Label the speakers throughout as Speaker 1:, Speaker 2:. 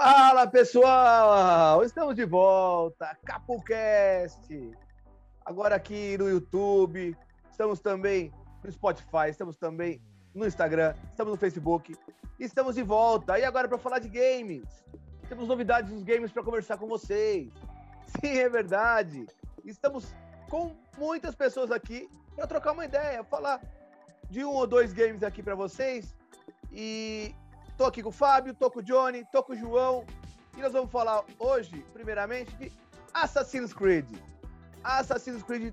Speaker 1: Fala pessoal, estamos de volta, CapoCast. Agora aqui no YouTube, estamos também no Spotify, estamos também no Instagram, estamos no Facebook, estamos de volta. E agora para falar de games, temos novidades dos games para conversar com vocês. Sim, é verdade. Estamos com muitas pessoas aqui para trocar uma ideia, falar de um ou dois games aqui para vocês. E tô aqui com o Fábio, tô com o Johnny, tô com o João. E nós vamos falar hoje, primeiramente, de Assassin's Creed. Assassin's Creed,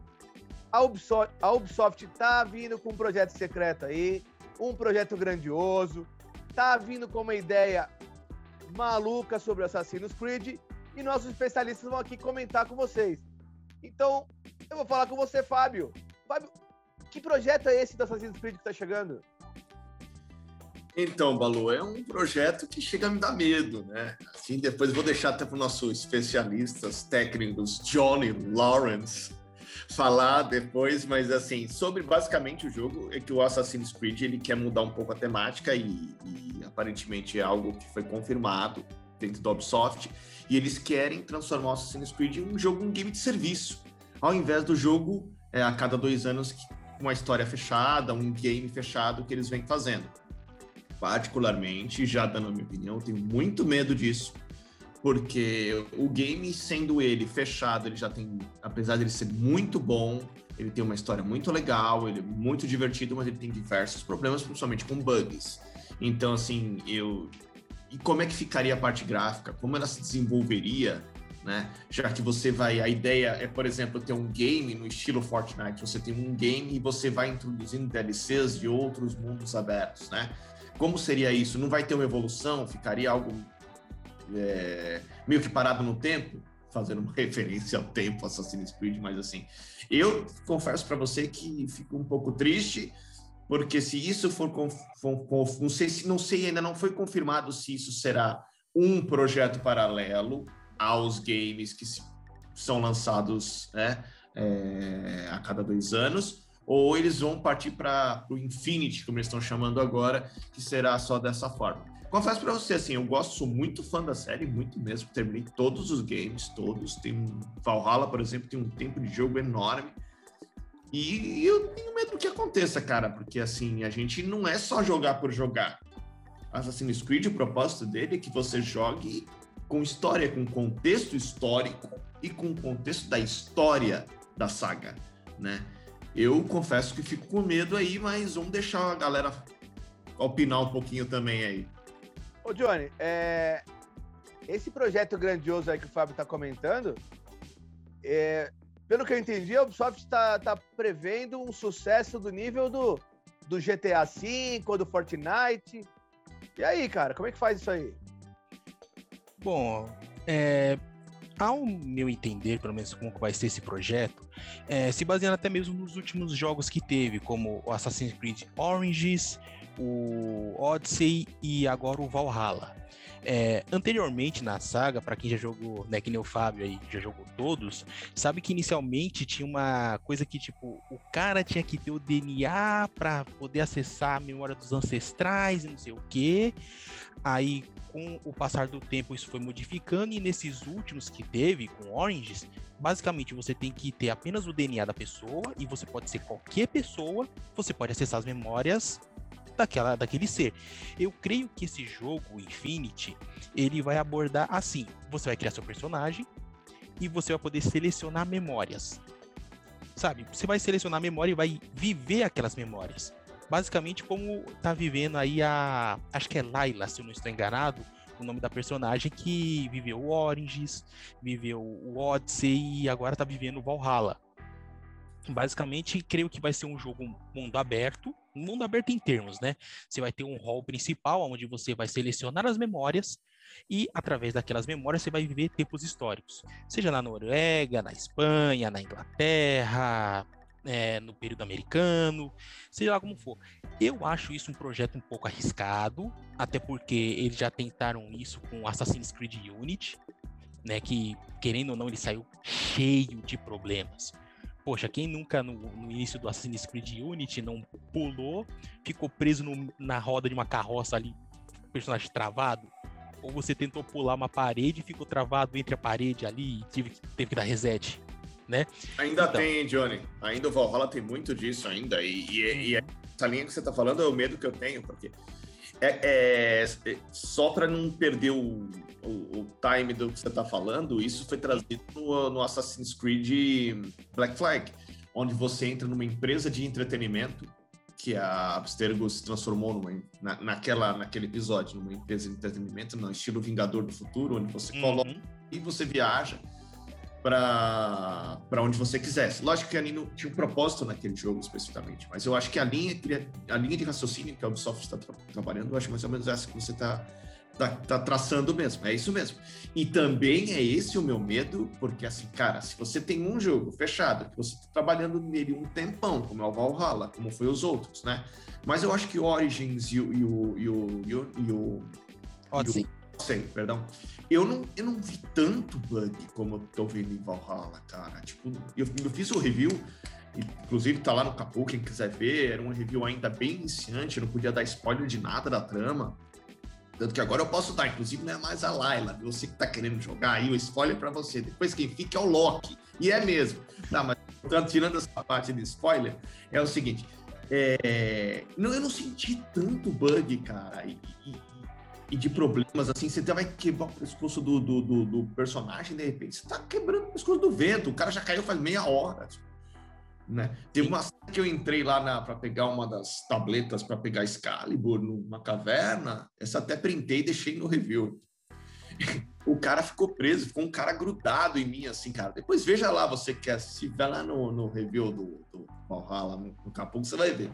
Speaker 1: a Ubisoft, a Ubisoft tá vindo com um projeto secreto aí, um projeto grandioso, tá vindo com uma ideia maluca sobre Assassin's Creed e nossos especialistas vão aqui comentar com vocês. Então, eu vou falar com você, Fábio. Fábio, que projeto é esse do Assassin's Creed que está chegando?
Speaker 2: Então, Balu, é um projeto que chega a me dar medo, né? Assim, depois vou deixar até para os nossos especialistas técnicos, Johnny Lawrence, falar depois, mas assim, sobre basicamente o jogo, é que o Assassin's Creed ele quer mudar um pouco a temática e, e aparentemente é algo que foi confirmado dentro do Ubisoft, e eles querem transformar o Assassin's Creed em um jogo, um game de serviço, ao invés do jogo é, a cada dois anos uma história fechada, um game fechado que eles vêm fazendo particularmente, já dando a minha opinião, tenho muito medo disso, porque o game, sendo ele fechado, ele já tem, apesar de ele ser muito bom, ele tem uma história muito legal, ele é muito divertido, mas ele tem diversos problemas, principalmente com bugs. Então, assim, eu. E como é que ficaria a parte gráfica? Como ela se desenvolveria? Né? Já que você vai, a ideia é, por exemplo, ter um game no estilo Fortnite, você tem um game e você vai introduzindo DLCs de outros mundos abertos, né? Como seria isso? Não vai ter uma evolução? Ficaria algo é, meio que parado no tempo? Fazendo uma referência ao tempo Assassin's Creed, mas assim, eu confesso para você que fico um pouco triste, porque se isso for, não sei se não sei ainda não foi confirmado se isso será um projeto paralelo aos games que são lançados né, é, a cada dois anos ou eles vão partir para o Infinity, como eles estão chamando agora, que será só dessa forma. Confesso para você, assim, eu gosto, sou muito fã da série, muito mesmo. Terminei todos os games, todos. Tem um Valhalla, por exemplo, tem um tempo de jogo enorme. E eu tenho medo do que aconteça, cara, porque assim, a gente não é só jogar por jogar. Assassin's Creed, o propósito dele é que você jogue com história, com contexto histórico e com contexto da história da saga, né? Eu confesso que fico com medo aí, mas vamos deixar a galera opinar um pouquinho também aí.
Speaker 1: Ô, Johnny, é... esse projeto grandioso aí que o Fábio está comentando, é... pelo que eu entendi, a Ubisoft está tá prevendo um sucesso do nível do, do GTA V do Fortnite. E aí, cara, como é que faz isso aí?
Speaker 3: Bom, é, ao meu entender, pelo menos como vai ser esse projeto, é, se baseando até mesmo nos últimos jogos que teve, como Assassin's Creed Origins, o Odyssey e agora o Valhalla. É, anteriormente na saga, para quem já jogou, né, que nem o Fábio aí, já jogou todos, sabe que inicialmente tinha uma coisa que, tipo, o cara tinha que ter o DNA para poder acessar a memória dos ancestrais e não sei o quê. Aí, com o passar do tempo, isso foi modificando, e nesses últimos que teve, com Oranges, basicamente você tem que ter apenas o DNA da pessoa, e você pode ser qualquer pessoa, você pode acessar as memórias daquela, daquele ser. Eu creio que esse jogo, Infinity, ele vai abordar assim: você vai criar seu personagem e você vai poder selecionar memórias. Sabe? Você vai selecionar a memória e vai viver aquelas memórias. Basicamente, como tá vivendo aí a. Acho que é Layla, se eu não estou enganado, o nome da personagem que viveu o Oranges, viveu o Odyssey e agora tá vivendo o Valhalla. Basicamente, creio que vai ser um jogo mundo aberto, mundo aberto em termos, né? Você vai ter um hall principal, onde você vai selecionar as memórias e, através daquelas memórias, você vai viver tempos históricos. Seja na Noruega, na Espanha, na Inglaterra, é, no período americano, seja lá como for. Eu acho isso um projeto um pouco arriscado, até porque eles já tentaram isso com Assassin's Creed Unity, né? Que, querendo ou não, ele saiu cheio de problemas poxa, quem nunca no, no, início do Assassin's Creed Unity não pulou, ficou preso no, na roda de uma carroça ali, personagem travado? Ou você tentou pular uma parede e ficou travado entre a parede ali e teve, teve que dar reset, né?
Speaker 2: Ainda então. tem, Johnny. Ainda o Valhalla tem muito disso ainda. E, e, e, essa linha que você tá falando é o medo que eu tenho, porque é, é, é só para não perder o, o, o, time do que você tá falando, isso foi trazido no, no Assassin's Creed Black Flag, onde você entra numa empresa de entretenimento que a Abstergo se transformou numa, na, naquela, naquele episódio, numa empresa de entretenimento, no estilo Vingador do Futuro, onde você uhum. coloca e você viaja para onde você quisesse. Lógico que ali não tinha um propósito naquele jogo especificamente, mas eu acho que a linha, a linha de raciocínio que a Ubisoft está tra trabalhando, eu acho mais ou menos essa que você está tá, tá traçando mesmo, é isso mesmo. E também é esse o meu medo, porque assim, cara, se você tem um jogo fechado, que você tá trabalhando nele um tempão, como é o Valhalla, como foi os outros, né? Mas eu acho que Origins e o. E o, e o, e o, e o
Speaker 3: Odyssey.
Speaker 2: Sei, perdão. Eu não, eu não vi tanto bug como eu tô vendo em Valhalla, cara. Tipo, eu, eu fiz o review, inclusive tá lá no Capu, quem quiser ver, era um review ainda bem iniciante, não podia dar spoiler de nada da trama. Tanto que agora eu posso dar, inclusive não é mais a Layla, você que tá querendo jogar aí, o spoiler para você. Depois quem fica é o Loki. E é mesmo. Tá, mas tirando essa parte de spoiler, é o seguinte. É... Não, eu não senti tanto bug, cara, e, e, e, de problemas assim. Você vai quebrar o pescoço do, do, do, do personagem, de repente, você tá quebrando o pescoço do vento. O cara já caiu faz meia hora. Tipo. Né? Teve uma que eu entrei lá para pegar uma das tabletas para pegar Excalibur numa caverna. Essa até printei e deixei no review. o cara ficou preso, ficou um cara grudado em mim, assim, cara. Depois veja lá, você quer, se vai lá no, no review do, do Valhalla, no, no Capão, você vai ver.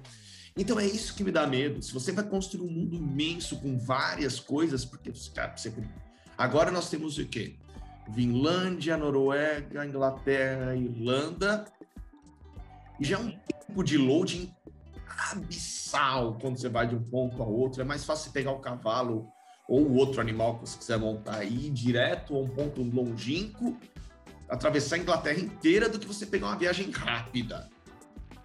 Speaker 2: Então é isso que me dá medo. Se você vai construir um mundo imenso com várias coisas, porque, cara, você... agora nós temos o quê? Vinlândia, Noruega, Inglaterra, Irlanda, e já é um tempo de loading abissal quando você vai de um ponto a outro. É mais fácil pegar o cavalo ou o outro animal que você quiser montar ir direto a um ponto longínquo, atravessar a Inglaterra inteira, do que você pegar uma viagem rápida.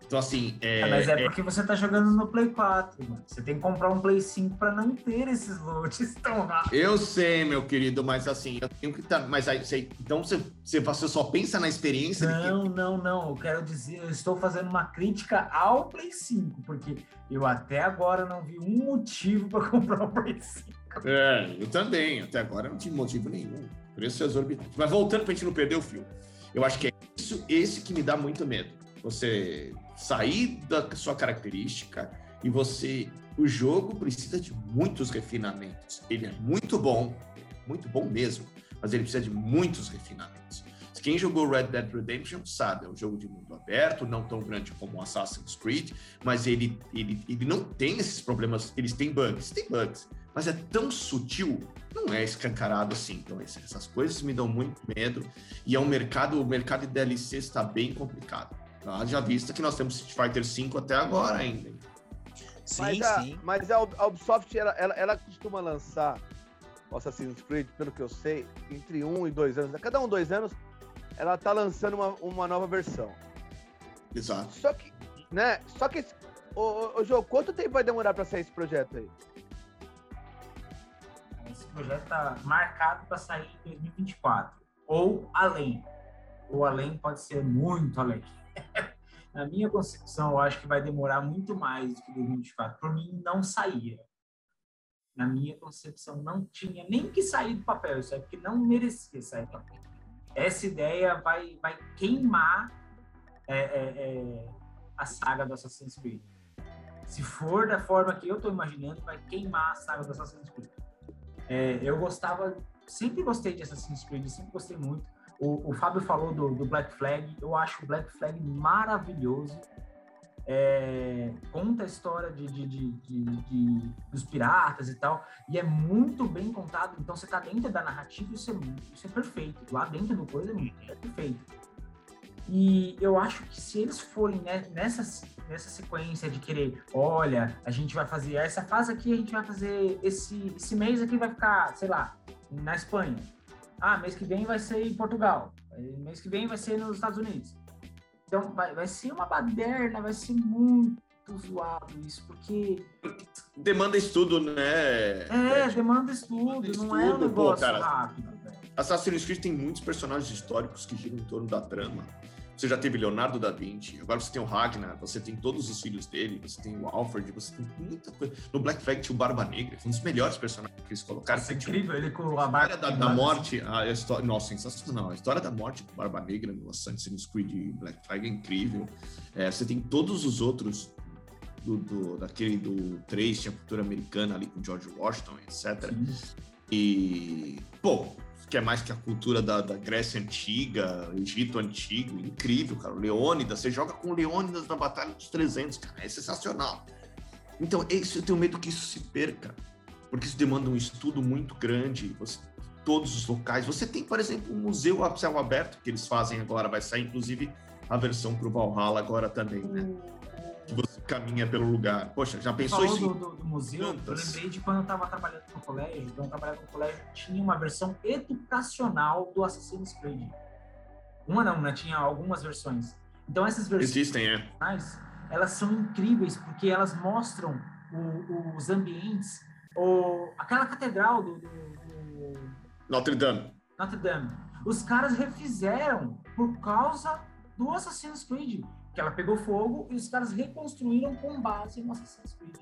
Speaker 2: Então, assim.
Speaker 4: É, é, mas é, é, porque você tá jogando no Play 4, mano. Você tem que comprar um Play 5 para não ter esses loads tão rápidos.
Speaker 2: Eu sei, meu querido, mas assim, eu tenho que estar. Tá, mas aí, você, então você, você só pensa na experiência?
Speaker 4: Não, que... não, não. Eu quero dizer, eu estou fazendo uma crítica ao Play 5, porque eu até agora não vi um motivo para comprar um Play 5.
Speaker 2: É, eu também. Até agora não tive motivo nenhum. Preço exorbitante. Mas voltando pra gente não perder o fio. Eu acho que é isso, esse que me dá muito medo. Você sair da sua característica e você. O jogo precisa de muitos refinamentos. Ele é muito bom, muito bom mesmo, mas ele precisa de muitos refinamentos. Quem jogou Red Dead Redemption sabe, é um jogo de mundo aberto, não tão grande como Assassin's Creed, mas ele, ele, ele não tem esses problemas, eles têm bugs, tem bugs, mas é tão sutil, não é escancarado assim. Então, essas coisas me dão muito medo, e é um mercado, o mercado de DLC está bem complicado. Já vista que nós temos Street Fighter V até agora ainda.
Speaker 1: Sim, mas a, sim. Mas a Ubisoft, ela, ela, ela costuma lançar o Assassin's Creed, pelo que eu sei, entre um e dois anos. A cada um, dois anos, ela tá lançando uma, uma nova versão.
Speaker 2: Exato.
Speaker 1: Só que, né? Só que, ô, ô, João, quanto tempo vai demorar para sair esse projeto aí?
Speaker 4: Esse projeto tá marcado para sair em 2024. Ou além. Ou além pode ser muito além. Na minha concepção, eu acho que vai demorar muito mais do que 2024. Por mim, não saía. Na minha concepção, não tinha nem que sair do papel. Isso é porque não merecia sair do papel. Essa ideia vai, vai queimar é, é, é, a saga do Assassin's Creed. Se for da forma que eu estou imaginando, vai queimar a saga do Assassin's Creed. É, eu gostava, sempre gostei de Assassin's Creed, sempre gostei muito. O, o Fábio falou do, do, Black Flag, eu acho o Black Flag maravilhoso. É, conta a história de, de, de, dos piratas e tal, e é muito bem contado. Então você tá dentro da narrativa, isso é, isso é perfeito. Lá dentro do coisa é perfeito. E eu acho que se eles forem nessa, nessa sequência de querer, olha, a gente vai fazer essa fase aqui, a gente vai fazer esse, esse mês aqui vai ficar, sei lá, na Espanha ah, mês que vem vai ser em Portugal. Mês que vem vai ser nos Estados Unidos. Então, vai, vai ser uma baderna, vai ser muito zoado isso, porque.
Speaker 2: Demanda estudo, né?
Speaker 4: É, demanda estudo, demanda não é um negócio pô, cara, rápido, velho.
Speaker 2: Assassin's Creed tem muitos personagens históricos que giram em torno da trama. Você já teve Leonardo da Vinci, agora você tem o Ragnar, você tem todos os filhos dele, você tem o Alfred, você tem muita coisa. No Black Flag tinha o Barba Negra, foi um dos melhores personagens que eles colocaram.
Speaker 4: Nossa, é incrível, ele com
Speaker 2: a barba. Da, da morte, a história. Nossa, sensacional. A história da morte do Barba Negra no Assassin's Creed e Black Flag é incrível. É, você tem todos os outros do, do, daquele do 3, tinha cultura americana ali com George Washington, etc. Sim. E, pô, que é mais que a cultura da, da Grécia Antiga, Egito Antigo, incrível, cara. Leônidas, você joga com Leônidas na Batalha dos 300, cara, é sensacional. Então, isso, eu tenho medo que isso se perca, porque isso demanda um estudo muito grande, você, todos os locais. Você tem, por exemplo, um museu a céu aberto que eles fazem agora, vai sair inclusive a versão para o Valhalla agora também, né? que você caminha pelo lugar. Poxa, já pensou
Speaker 4: isso? Do, do, do museu, Tantas. eu lembrei de quando eu estava trabalhando no colégio, quando eu trabalhava no colégio, tinha uma versão educacional do Assassin's Creed. Uma não, né? Tinha algumas versões. Então essas versões
Speaker 2: Existem, é.
Speaker 4: elas são incríveis porque elas mostram o, os ambientes, o, aquela catedral do, do, do
Speaker 2: Notre Dame.
Speaker 4: Notre Dame. Os caras refizeram por causa do Assassin's Creed que ela pegou fogo e os caras reconstruíram com base no Assassin's Creed.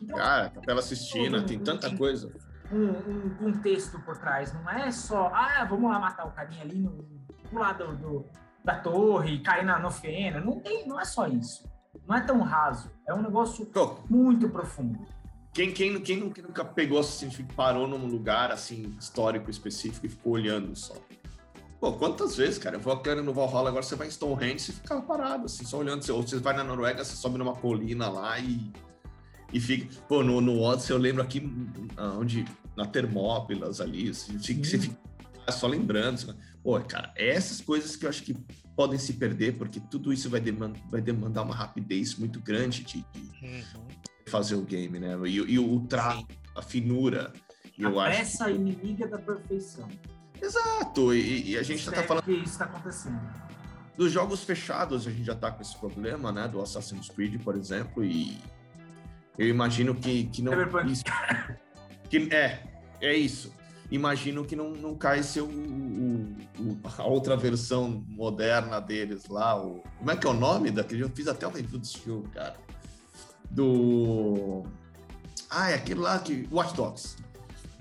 Speaker 2: Então, Cara, Capela Sistina, tem tanta um, coisa.
Speaker 4: Um, um, contexto por trás, não é só, ah, vamos lá matar o carinha ali no, no lado do, da torre, cair na, no fena. Não tem, não é só isso. Não é tão raso. É um negócio muito profundo.
Speaker 2: Quem, quem, quem nunca pegou assim, parou num lugar assim histórico específico e ficou olhando só? Pô, quantas vezes, cara? Eu vou querendo no Valhalla, agora você vai em Stonehenge e fica parado, assim, só olhando. Ou você vai na Noruega, você sobe numa colina lá e, e fica. Pô, no, no Odyssey eu lembro aqui onde. Na Termópilas ali, assim, você fica só lembrando. Pô, cara, é essas coisas que eu acho que podem se perder, porque tudo isso vai, demandar, vai demandar uma rapidez muito grande de, de uhum. fazer o game, né? E, e o trato, a finura.
Speaker 4: A eu pressa acho que... inimiga da perfeição.
Speaker 2: Exato, e, e a gente está falando.
Speaker 4: que isso está acontecendo.
Speaker 2: Dos jogos fechados, a gente já está com esse problema, né? Do Assassin's Creed, por exemplo, e eu imagino que, que não. Isso, que, é, é isso. Imagino que não, não cai ser o, o, o, a outra versão moderna deles lá. O, como é que é o nome daquele? Eu fiz até o review desse jogo, cara. Do. Ah, é aquele lá que. Watch Dogs.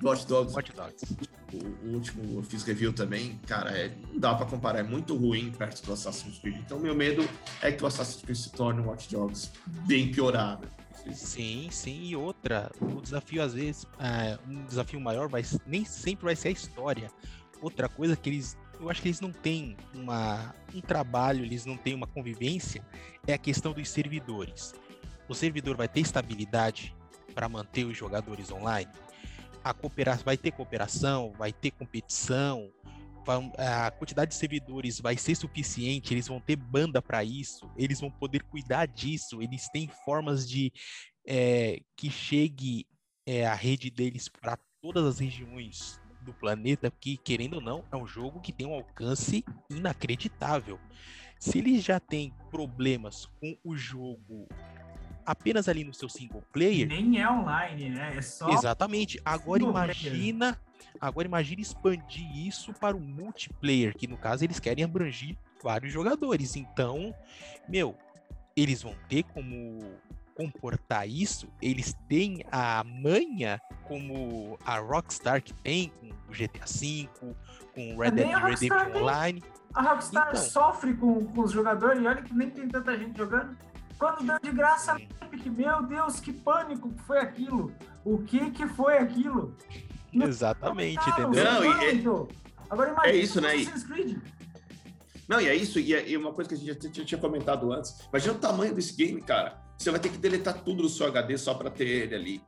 Speaker 2: Watch Dogs.
Speaker 3: Watch Dogs
Speaker 2: o, último eu fiz review também, cara, é, não dá para comparar, é muito ruim perto do Assassin's Creed. Então, meu medo é que o Assassin's Creed se torne um Watch Dogs bem piorado.
Speaker 3: Sim, sim, e outra, o desafio às vezes, é, um desafio maior vai nem sempre vai ser a história. Outra coisa que eles, eu acho que eles não têm uma, um trabalho, eles não têm uma convivência, é a questão dos servidores. O servidor vai ter estabilidade para manter os jogadores online? A cooperação, vai ter cooperação, vai ter competição, a quantidade de servidores vai ser suficiente, eles vão ter banda para isso, eles vão poder cuidar disso, eles têm formas de é, que chegue é, a rede deles para todas as regiões do planeta, que querendo ou não, é um jogo que tem um alcance inacreditável. Se eles já têm problemas com o jogo apenas ali no seu single player.
Speaker 4: Nem é online, né? É só.
Speaker 3: Exatamente. Agora imagina. Player. Agora imagine expandir isso para o multiplayer, que no caso eles querem abranger vários jogadores. Então, meu, eles vão ter como comportar isso, eles têm a manha como a Rockstar que tem com o GTA V, com Red Dead Redemption Online.
Speaker 4: A Rockstar então, sofre com, com os jogadores e olha que nem tem tanta gente jogando. Quando deu de graça meu Deus, que pânico que foi aquilo. O que que foi aquilo?
Speaker 3: Exatamente, entendeu?
Speaker 2: Não, e é, Agora imagina é isso, né? Creed. Não, e é isso, e, é, e uma coisa que a gente já tinha comentado antes. Imagina o tamanho desse game, cara. Você vai ter que deletar tudo do seu HD só para ter ele ali.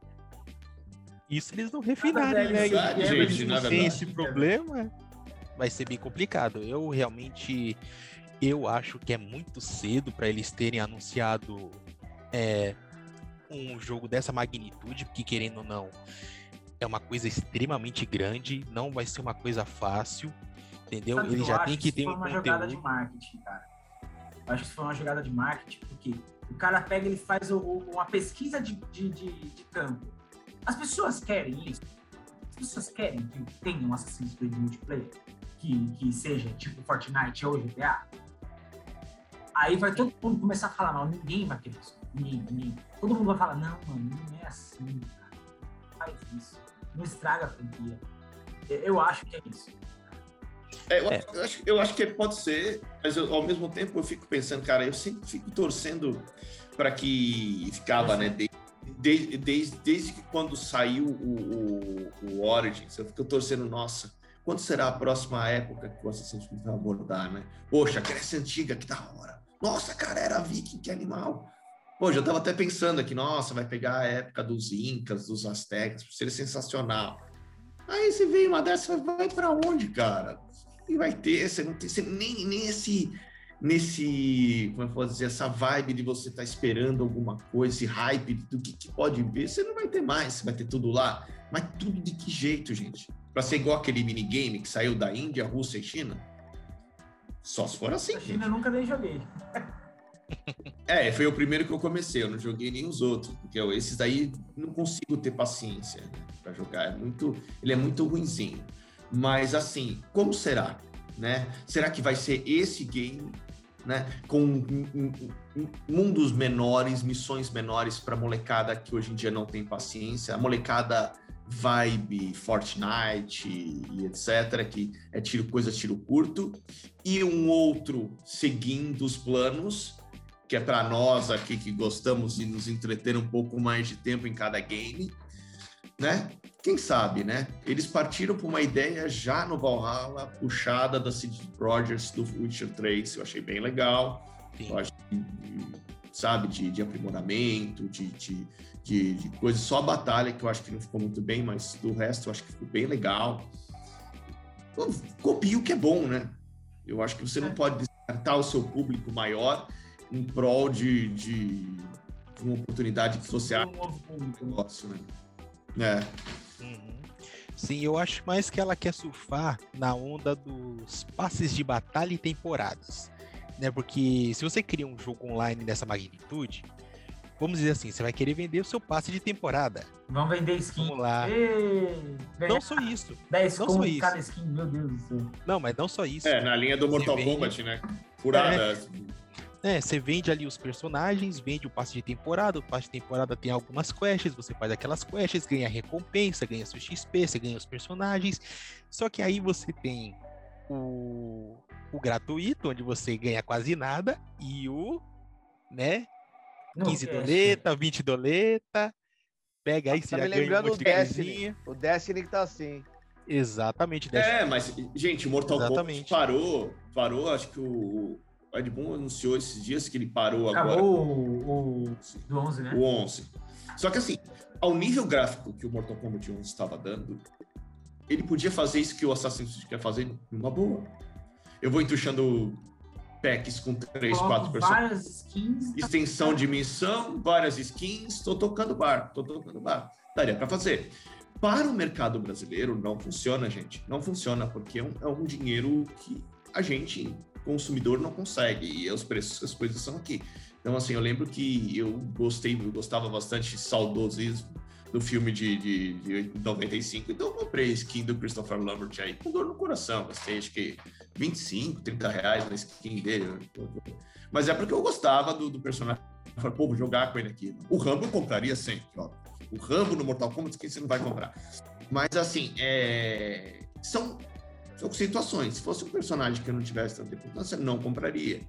Speaker 3: Isso eles não refinarem, né? Verdade, gente, eles não tem esse problema, vai ser bem complicado. Eu realmente eu acho que é muito cedo para eles terem anunciado é, um jogo dessa magnitude, porque querendo ou não, é uma coisa extremamente grande, não vai ser uma coisa fácil, entendeu?
Speaker 4: Ele já tem que ter um uma conteúdo. jogada de marketing, cara. Eu acho que isso foi uma jogada de marketing, porque O cara pega, ele faz o, o, uma pesquisa de, de, de, de, campo. As pessoas querem isso? As pessoas querem que tenha um Assassin's Creed multiplayer? Que, que seja tipo Fortnite ou GTA? Aí vai todo mundo começar a falar, não, ninguém vai querer isso. Ninguém, ninguém. Todo mundo vai falar, não, mano, não é assim, cara. Não faz isso. Não estraga a franquia. Eu acho que é isso.
Speaker 2: É, eu, é. acho, eu acho que pode ser, mas eu, ao mesmo tempo eu fico pensando, cara, eu sempre fico torcendo para que ficava, né, desde, desde, desde que quando saiu o, o, o Origins, eu fico torcendo, nossa, quando será a próxima época que o Assassin's Creed vai abordar, né? Poxa, aquela essa antiga, que da hora. Nossa, cara, era viking, que animal. Pô, já tava até pensando aqui, nossa, vai pegar a época dos Incas, dos Aztecas, seria sensacional. Aí você vem uma dessa, vai para onde, cara? E vai ter, você não tem você, nem, nem esse, nesse, como eu posso dizer, essa vibe de você estar tá esperando alguma coisa, esse hype do que, que pode vir, você não vai ter mais, você vai ter tudo lá. Mas tudo de que jeito, gente? Para ser igual aquele minigame que saiu da Índia, Rússia e China? Só se for assim. A
Speaker 4: China eu nunca nem joguei.
Speaker 2: É, foi o primeiro que eu comecei, eu não joguei nem os outros, porque eu, esses daí não consigo ter paciência né, para jogar, é muito, ele é muito ruinzinho. Mas assim, como será, né? Será que vai ser esse game, né, com um, um, mundos menores, missões menores para molecada que hoje em dia não tem paciência, a molecada vibe Fortnite e etc, que é tiro coisa tiro curto, e um outro seguindo os planos que é para nós aqui que gostamos de nos entreter um pouco mais de tempo em cada game, né? Quem sabe, né? Eles partiram para uma ideia já no Valhalla, puxada da CD Projekt do Witcher 3, eu achei bem legal. Sim. Eu acho que, sabe, de, de aprimoramento, de, de, de, de coisas. Só a batalha, que eu acho que não ficou muito bem, mas do resto eu acho que ficou bem legal. Copia o que é bom, né? Eu acho que você não é. pode descartar o seu público maior em prol de, de uma oportunidade que você acha um negócio, né? É.
Speaker 3: Uhum. Sim, eu acho mais que ela quer surfar na onda dos passes de batalha e temporadas. Né? Porque se você cria um jogo online dessa magnitude, vamos dizer assim, você vai querer vender o seu passe de temporada.
Speaker 4: Vamos vender skin.
Speaker 3: Vamos lá. Ei,
Speaker 4: não
Speaker 3: só isso.
Speaker 4: 10
Speaker 3: não
Speaker 4: só isso. cada skin, meu Deus do céu.
Speaker 3: Não, mas não só isso.
Speaker 2: É, na linha do Mortal Kombat, né? Furada. É.
Speaker 3: É, você vende ali os personagens, vende o passe de temporada, o passe de temporada tem algumas quests, você faz aquelas quests, ganha recompensa, ganha seu XP, você ganha os personagens. Só que aí você tem o, o gratuito, onde você ganha quase nada, e o, né, 15 doleta, 20 doleta, pega aí, você
Speaker 1: tá já ganha lembrando um o Destiny, o Destiny que tá assim.
Speaker 3: Exatamente.
Speaker 2: Destiny. É, mas, gente, o Mortal Kombat parou, parou, acho que o, o Ed Boon anunciou esses dias que ele parou
Speaker 4: Acabou
Speaker 2: agora.
Speaker 4: O, o do 11, né?
Speaker 2: O 11. Só que assim, ao nível gráfico que o Mortal Kombat 11 estava dando, ele podia fazer isso que o Assassin's Creed quer fazer numa boa. Eu vou entuchando packs com 3, 4 personagens.
Speaker 4: Várias skins.
Speaker 2: Tá Extensão de missão, várias skins. Tô tocando bar, tô tocando bar. Daria para fazer. Para o mercado brasileiro, não funciona, gente. Não funciona, porque é um, é um dinheiro que a gente consumidor não consegue, e os preços, as coisas são aqui. Então, assim, eu lembro que eu gostei, eu gostava bastante saudosismo do filme de, de, de 95, então eu comprei skin do Christopher Lambert aí com dor no coração, gastei acho que 25, 30 reais na skin dele. Mas é porque eu gostava do, do personagem. Eu falei, pô, vou jogar com ele aqui. O Rambo eu compraria sempre, ó. O Rambo no Mortal Kombat, quem você não vai comprar? Mas assim, é... são são situações. Se fosse um personagem que eu não tivesse tanta importância, não compraria.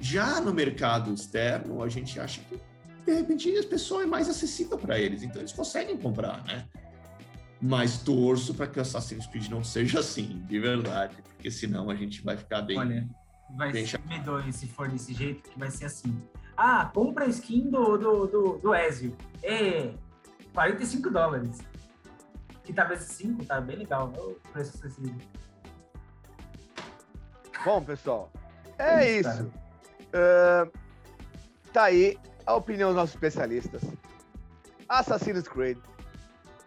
Speaker 2: Já no mercado externo, a gente acha que, de repente, a pessoa é mais acessível para eles, então eles conseguem comprar, né? Mas torço para que o Assassin's Creed não seja assim, de verdade, porque senão a gente vai ficar bem.
Speaker 4: Olha, vai bem ser medonho se for desse jeito, que vai ser assim. Ah, compra a skin do, do, do, do Ezio. É 45 dólares. Que tá vezes 5, tá bem legal. É o preço acessível.
Speaker 1: Bom, pessoal, é isso. Uh, tá aí a opinião dos nossos especialistas. Assassin's Creed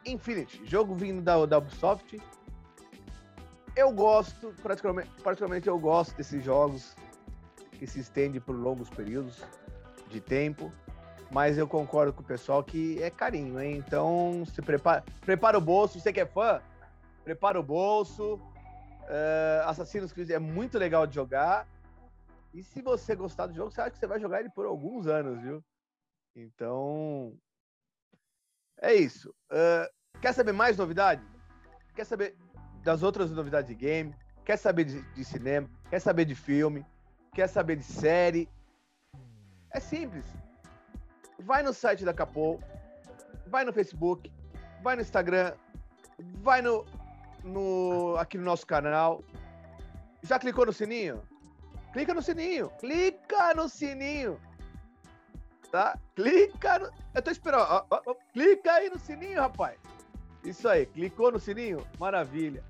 Speaker 1: Infinity, jogo vindo da, da Ubisoft. Eu gosto, praticamente, particularmente eu gosto desses jogos que se estendem por longos períodos. de tempo, mas eu concordo com o pessoal que é carinho, hein? Então, se prepara, prepara o bolso, você que é fã, prepara o bolso. Uh, Assassin's Creed é muito legal de jogar. E se você gostar do jogo, você acha que você vai jogar ele por alguns anos, viu? Então, é isso. Uh, quer saber mais novidades? Quer saber das outras novidades de game? Quer saber de, de cinema? Quer saber de filme? Quer saber de série? É simples. Vai no site da Capô, vai no Facebook, vai no Instagram, vai no, no aqui no nosso canal. Já clicou no sininho? Clica no sininho. Clica no sininho. Tá? Clica no... Eu tô esperando. Ó, ó, ó. Clica aí no sininho, rapaz. Isso aí. Clicou no sininho? Maravilha.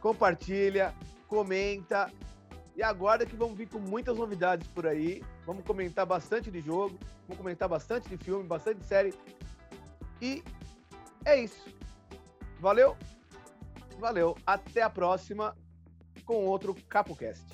Speaker 1: Compartilha, comenta. E aguarda que vamos vir com muitas novidades por aí. Vamos comentar bastante de jogo, vamos comentar bastante de filme, bastante de série. E é isso. Valeu? Valeu. Até a próxima com outro CapoCast.